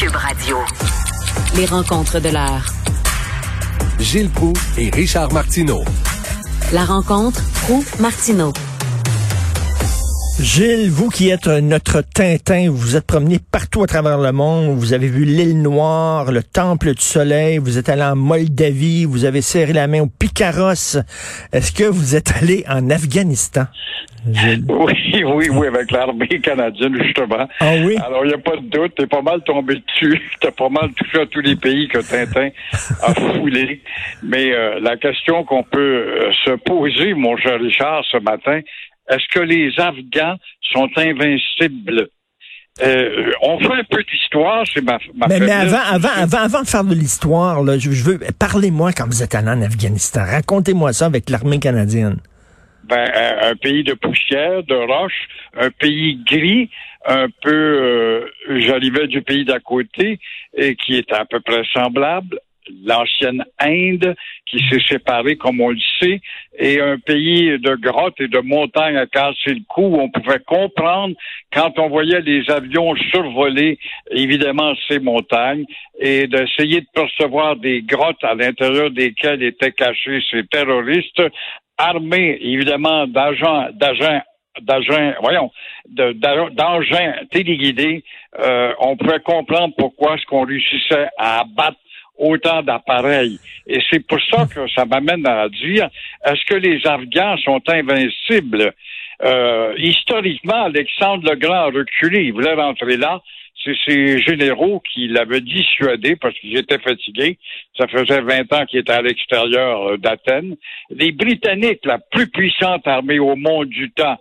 Cube Radio. Les rencontres de l'heure. Gilles Proux et Richard Martineau. La rencontre Proux-Martineau. Gilles, vous qui êtes notre Tintin, vous vous êtes promené partout à travers le monde, vous avez vu l'île Noire, le Temple du Soleil, vous êtes allé en Moldavie, vous avez serré la main au Picaros. Est-ce que vous êtes allé en Afghanistan? Gilles? Oui, oui, oui, avec l'armée canadienne, justement. Ah oui? Alors, il n'y a pas de doute, t'es pas mal tombé dessus. T'as pas mal touché à tous les pays que Tintin a foulé. Mais euh, la question qu'on peut euh, se poser, mon cher Richard, ce matin, est-ce que les Afghans sont invincibles? Euh, on fait un peu d'histoire, c'est ma, ma Mais, mais avant, avant, avant, avant de faire de l'histoire, là, je, je veux, parlez-moi quand vous êtes allé en Afghanistan. Racontez-moi ça avec l'armée canadienne. Ben, un, un pays de poussière, de roche, un pays gris, un peu, euh, j'arrivais du pays d'à côté, et qui est à peu près semblable, l'ancienne Inde, qui s'est séparée, comme on le sait, et un pays de grottes et de montagnes à casser le cou, on pouvait comprendre, quand on voyait les avions survoler, évidemment, ces montagnes, et d'essayer de percevoir des grottes à l'intérieur desquelles étaient cachés ces terroristes, armés, évidemment, d'agents, d'agents d'agents, voyons, d'engins téléguidés, euh, on pouvait comprendre pourquoi est-ce qu'on réussissait à abattre autant d'appareils. Et c'est pour ça que ça m'amène à dire, est-ce que les Afghans sont invincibles? Euh, historiquement, Alexandre le Grand a reculé. Il voulait rentrer là. C'est ses généraux qui l'avaient dissuadé parce qu'ils étaient fatigués. Ça faisait 20 ans qu'ils étaient à l'extérieur euh, d'Athènes. Les Britanniques, la plus puissante armée au monde du temps,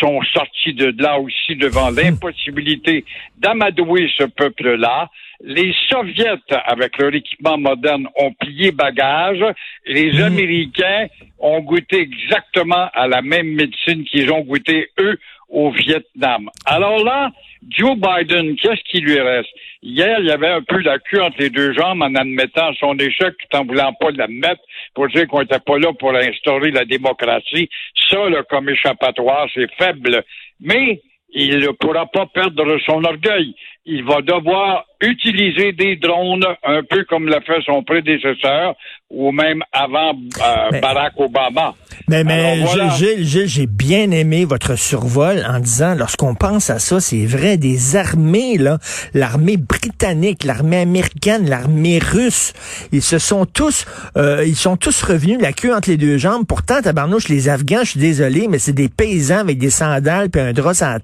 sont sortis de là aussi devant l'impossibilité d'amadouer ce peuple-là. Les Soviets, avec leur équipement moderne, ont plié bagage. Les Américains ont goûté exactement à la même médecine qu'ils ont goûté, eux, au Vietnam. Alors là, Joe Biden, qu'est-ce qui lui reste? Hier, il y avait un peu la queue entre les deux jambes en admettant son échec tout en voulant pas l'admettre pour dire qu'on n'était pas là pour instaurer la démocratie. Ça, là, comme échappatoire, c'est faible. Mais il ne pourra pas perdre son orgueil. Il va devoir utiliser des drones, un peu comme l'a fait son prédécesseur, ou même avant euh, Mais- Barack Obama. Mais, mais Alors, voilà. Gilles, Gilles, j'ai bien aimé votre survol en disant, lorsqu'on pense à ça, c'est vrai, des armées, là, l'armée britannique, l'armée américaine, l'armée russe, ils se sont tous, euh, ils sont tous revenus la queue entre les deux jambes. Pourtant, tabarnouche, les Afghans, je suis désolé, mais c'est des paysans avec des sandales puis un drap sur la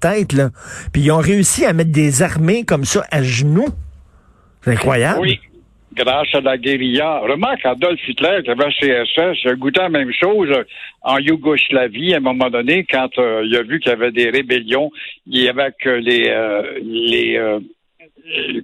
Puis ils ont réussi à mettre des armées comme ça à genoux. C'est incroyable. Oui, grâce à la guérilla. Remarque, Adolf Hitler, qui avait CSS, a goûté la même chose en Yougoslavie à un moment donné, quand euh, il a vu qu'il y avait des rébellions, il y avait que les, euh, les euh,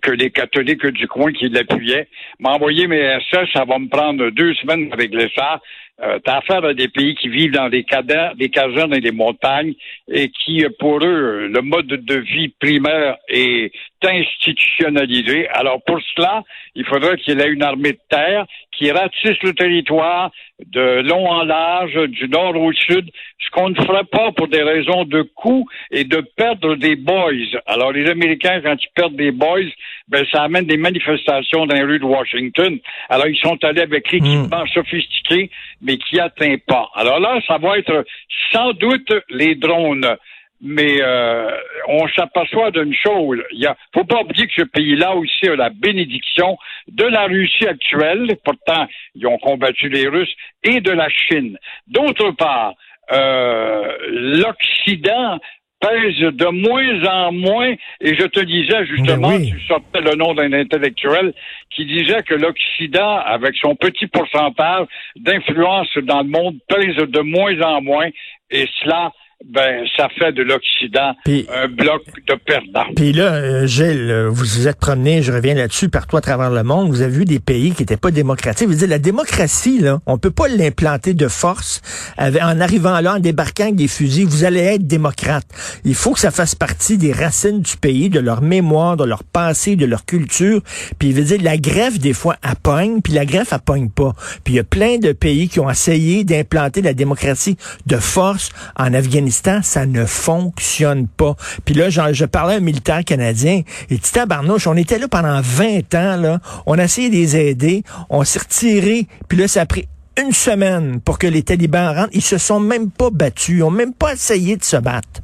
que les catholiques du coin qui l'appuyaient. M'a envoyé mes SS, ça va me prendre deux semaines de régler ça. Euh, T'as affaire à des pays qui vivent dans des, cadans, des casernes et des montagnes et qui, euh, pour eux, le mode de vie primaire est institutionnalisé. Alors, pour cela, il faudrait qu'il y ait une armée de terre qui ratisse le territoire de long en large, du nord au sud, ce qu'on ne ferait pas pour des raisons de coût et de perdre des boys. Alors, les Américains, quand ils perdent des boys, ben, ça amène des manifestations dans les rues de Washington. Alors, ils sont allés avec l'équipement sophistiqué, mais qui atteint pas. Alors là, ça va être sans doute les drones. Mais euh, on s'aperçoit d'une chose. Il y a, faut pas oublier que ce pays-là aussi a la bénédiction de la Russie actuelle. Pourtant, ils ont combattu les Russes et de la Chine. D'autre part, euh, l'Occident pèse de moins en moins, et je te disais justement, oui. tu sortais le nom d'un intellectuel qui disait que l'Occident, avec son petit pourcentage d'influence dans le monde, pèse de moins en moins, et cela, ben, ça fait de l'Occident un bloc de perdants. Puis là, euh, Gilles, euh, vous vous êtes promené, je reviens là-dessus, partout à travers le monde, vous avez vu des pays qui n'étaient pas démocratiques. Vous dire la démocratie, là, on peut pas l'implanter de force avec- en arrivant là, en débarquant avec des fusils. Vous allez être démocrate. Il faut que ça fasse partie des racines du pays, de leur mémoire, de leur passé, de leur culture. Puis il veut dire, la greffe, des fois, elle pogne, puis la greffe, elle pogne pas. Puis il y a plein de pays qui ont essayé d'implanter la démocratie de force en Afghanistan Ça ne fonctionne pas. Puis là, je parlais à un militaire canadien, et dit, tabarnouche, on était là pendant 20 ans, on a essayé de les aider, on s'est retiré, puis là, ça a pris une semaine pour que les talibans rentrent. Ils se sont même pas battus, ils ont même pas essayé de se battre.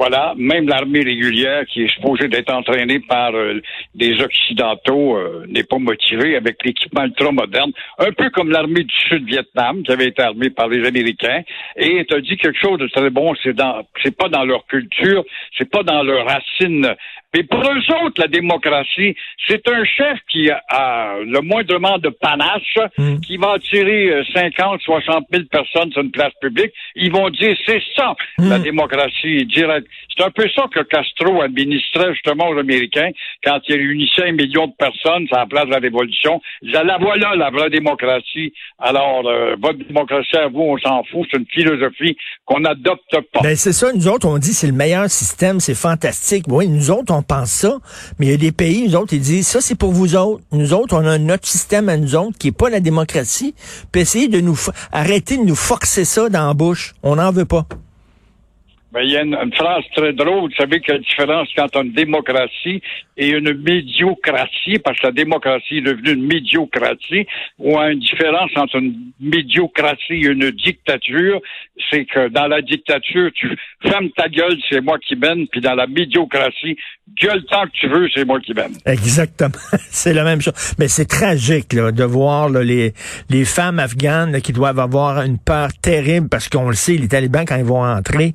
Voilà, même l'armée régulière qui est supposée d'être entraînée par euh, des Occidentaux euh, n'est pas motivée avec l'équipement ultra moderne, un peu comme l'armée du Sud-Vietnam qui avait été armée par les Américains. Et tu dit quelque chose de très bon, c'est dans, c'est pas dans leur culture, c'est pas dans leurs racines mais pour eux autres, la démocratie, c'est un chef qui a le moindrement de panache, hmm. qui va attirer 50, 60 000 personnes sur une place publique. Ils vont dire, c'est ça, la hmm. démocratie directe. C'est un peu ça que Castro administrait justement aux Américains quand il réunissait un million de personnes sur la place de la Révolution. Ils disaient, la voilà, la vraie démocratie. Alors, euh, votre démocratie à vous, on s'en fout. C'est une philosophie qu'on n'adopte pas. Ben, c'est ça. Nous autres, on dit, c'est le meilleur système, c'est fantastique. Oui, nous autres, on on pense ça, mais il y a des pays, nous autres, ils disent, ça c'est pour vous autres. Nous autres, on a notre système à nous autres qui est pas la démocratie. Puis essayez de nous arrêter de nous forcer ça dans la bouche. On n'en veut pas. Ben, il y a une, phrase très drôle. Vous savez une différence entre une démocratie et une médiocratie, parce que la démocratie est devenue une médiocratie, ou une différence entre une médiocratie et une dictature. C'est que dans la dictature, tu fermes ta gueule, c'est moi qui mène, puis dans la médiocratie, gueule tant que tu veux, c'est moi qui mène. Exactement. c'est la même chose. Mais c'est tragique là, de voir les, les femmes afghanes qui doivent avoir une peur terrible parce qu'on le sait, les talibans, quand ils vont entrer,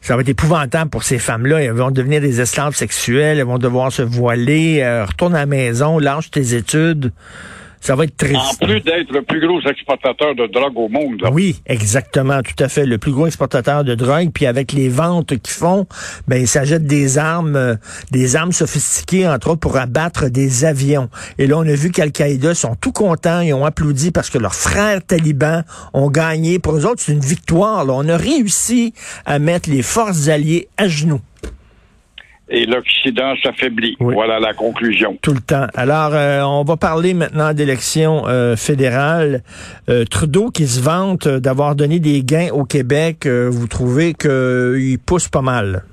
ça va être épouvantable pour ces femmes-là. Elles vont devenir des esclaves sexuels, elles vont devoir se voiler, euh, retourne à la maison, lâche tes études. Ça va être triste. En plus d'être le plus gros exportateur de drogue au monde. Oui, exactement, tout à fait. Le plus gros exportateur de drogue. Puis avec les ventes qu'ils font, ben ils s'achètent des armes, euh, des armes sophistiquées, entre autres, pour abattre des avions. Et là, on a vu qu'Al-Qaïda sont tout contents. Ils ont applaudi parce que leurs frères talibans ont gagné. Pour eux autres, c'est une victoire. Là. On a réussi à mettre les forces alliées à genoux et l'Occident s'affaiblit. Voilà la conclusion. Tout le temps. Alors, euh, on va parler maintenant d'élections euh, fédérales. Euh, Trudeau qui se vante d'avoir donné des gains au Québec, vous trouvez qu'il pousse pas mal?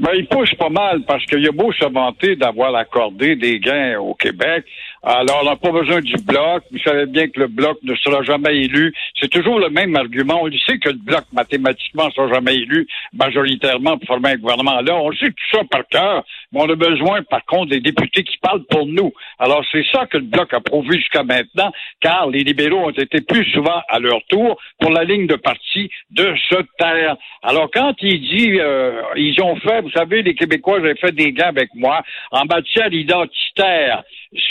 Ben, il pousse pas mal parce qu'il a beau se vanter d'avoir accordé des gains au Québec. Alors, on n'a pas besoin du bloc. Vous savez bien que le bloc ne sera jamais élu. C'est toujours le même argument. On sait que le bloc, mathématiquement, ne sera jamais élu majoritairement pour former un gouvernement. Là, on sait tout ça par cœur, on a besoin, par contre, des députés qui parlent pour nous. Alors, c'est ça que le bloc a prouvé jusqu'à maintenant, car les libéraux ont été plus souvent à leur tour pour la ligne de parti de se taire. Alors, quand il dit, euh, ils ont fait, vous savez, les Québécois, j'ai fait des gains avec moi en matière identitaire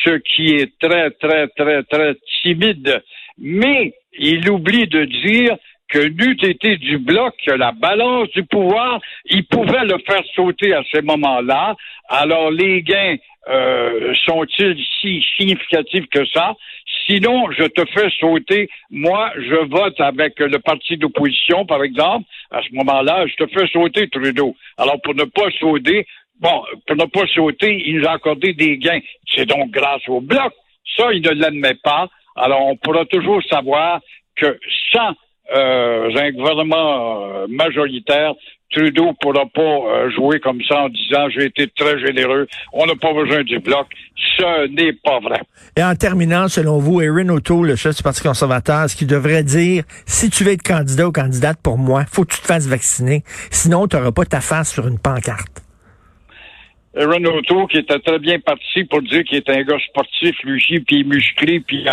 ce qui est très, très, très, très timide. Mais il oublie de dire que n'eût été du bloc que la balance du pouvoir, il pouvait le faire sauter à ces moments-là. Alors les gains euh, sont-ils si significatifs que ça? Sinon, je te fais sauter. Moi, je vote avec le parti d'opposition, par exemple. À ce moment-là, je te fais sauter, Trudeau. Alors, pour ne pas sauter, Bon, pour ne pas sauter, il nous a accordé des gains. C'est donc grâce au bloc. Ça, il ne l'admet pas. Alors, on pourra toujours savoir que sans euh, un gouvernement euh, majoritaire, Trudeau pourra pas euh, jouer comme ça en disant j'ai été très généreux, on n'a pas besoin du bloc. Ce n'est pas vrai. Et en terminant, selon vous, Erin O'Toole, le chef du Parti conservateur, ce qu'il devrait dire, si tu veux être candidat ou candidate pour moi, faut que tu te fasses vacciner. Sinon, tu n'auras pas ta face sur une pancarte. Renato qui était très bien parti pour dire qu'il est un gars sportif, lui, puis musclé, puis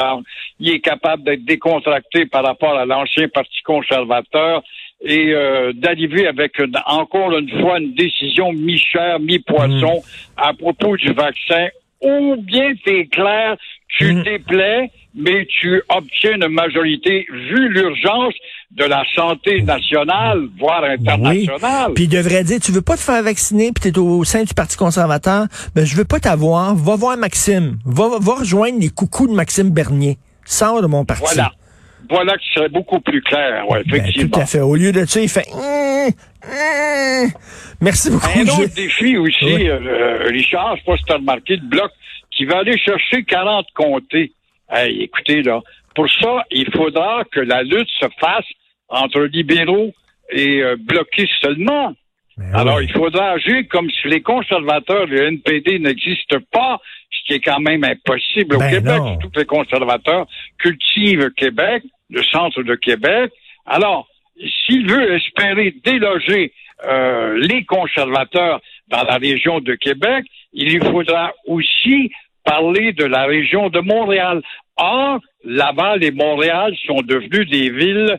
il est capable d'être décontracté par rapport à l'ancien parti conservateur et euh, d'arriver avec encore une fois une décision mi-chair, mi-poisson mm. à propos du vaccin. Ou bien t'es clair, tu mm. déplais, mais tu obtiens une majorité vu l'urgence de la santé nationale, voire internationale. Puis il devrait dire, tu veux pas te faire vacciner, puis tu es au sein du Parti conservateur, ben je veux pas t'avoir, va voir Maxime, va, va rejoindre les coucous de Maxime Bernier. Sors de mon parti. Voilà. Voilà qui serait beaucoup plus clair, ouais, ben, effectivement. tout à fait. Au lieu de ça, il fait... Hum, hum. Merci beaucoup. Un autre défi aussi, euh, Richard, je sais pas si tu as remarqué, le bloc qui va aller chercher 40 comtés. Hey, écoutez, là, pour ça, il faudra que la lutte se fasse entre libéraux et euh, bloquer seulement. Ben Alors, oui. il faudra agir comme si les conservateurs du NPD n'existent pas, ce qui est quand même impossible au Ben Québec. Tous les conservateurs cultivent Québec, le centre de Québec. Alors, s'il veut espérer déloger euh, les conservateurs dans la région de Québec, il lui faudra aussi parler de la région de Montréal. Or, Laval et Montréal sont devenus des villes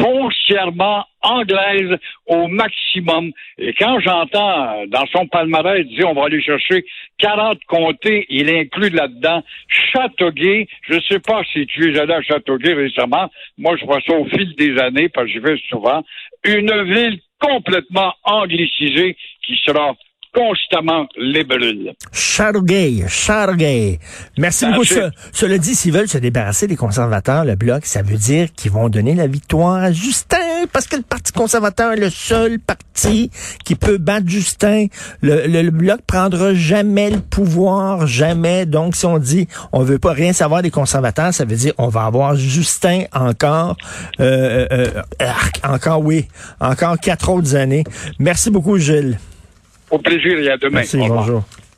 foncièrement anglaises au maximum. Et quand j'entends dans son palmarès dire on va aller chercher 40 comtés, il inclut là-dedans Châteauguay. Je ne sais pas si tu es allé à Châteauguay récemment. Moi, je vois ça au fil des années parce que j'y vais souvent. Une ville complètement anglicisée qui sera constamment libérale. Chargay, Chargay. Merci beaucoup. Ce- cela dit, s'ils veulent se débarrasser des conservateurs, le Bloc, ça veut dire qu'ils vont donner la victoire à Justin, parce que le Parti conservateur est le seul parti qui peut battre Justin. Le, le- le Bloc prendra jamais le pouvoir, jamais. Donc, si on dit on veut pas rien savoir des conservateurs, ça veut dire on va avoir Justin encore, euh, euh, euh, encore oui, encore quatre autres années. Merci beaucoup, Gilles. Au plaisir et à demain. Merci, bonjour.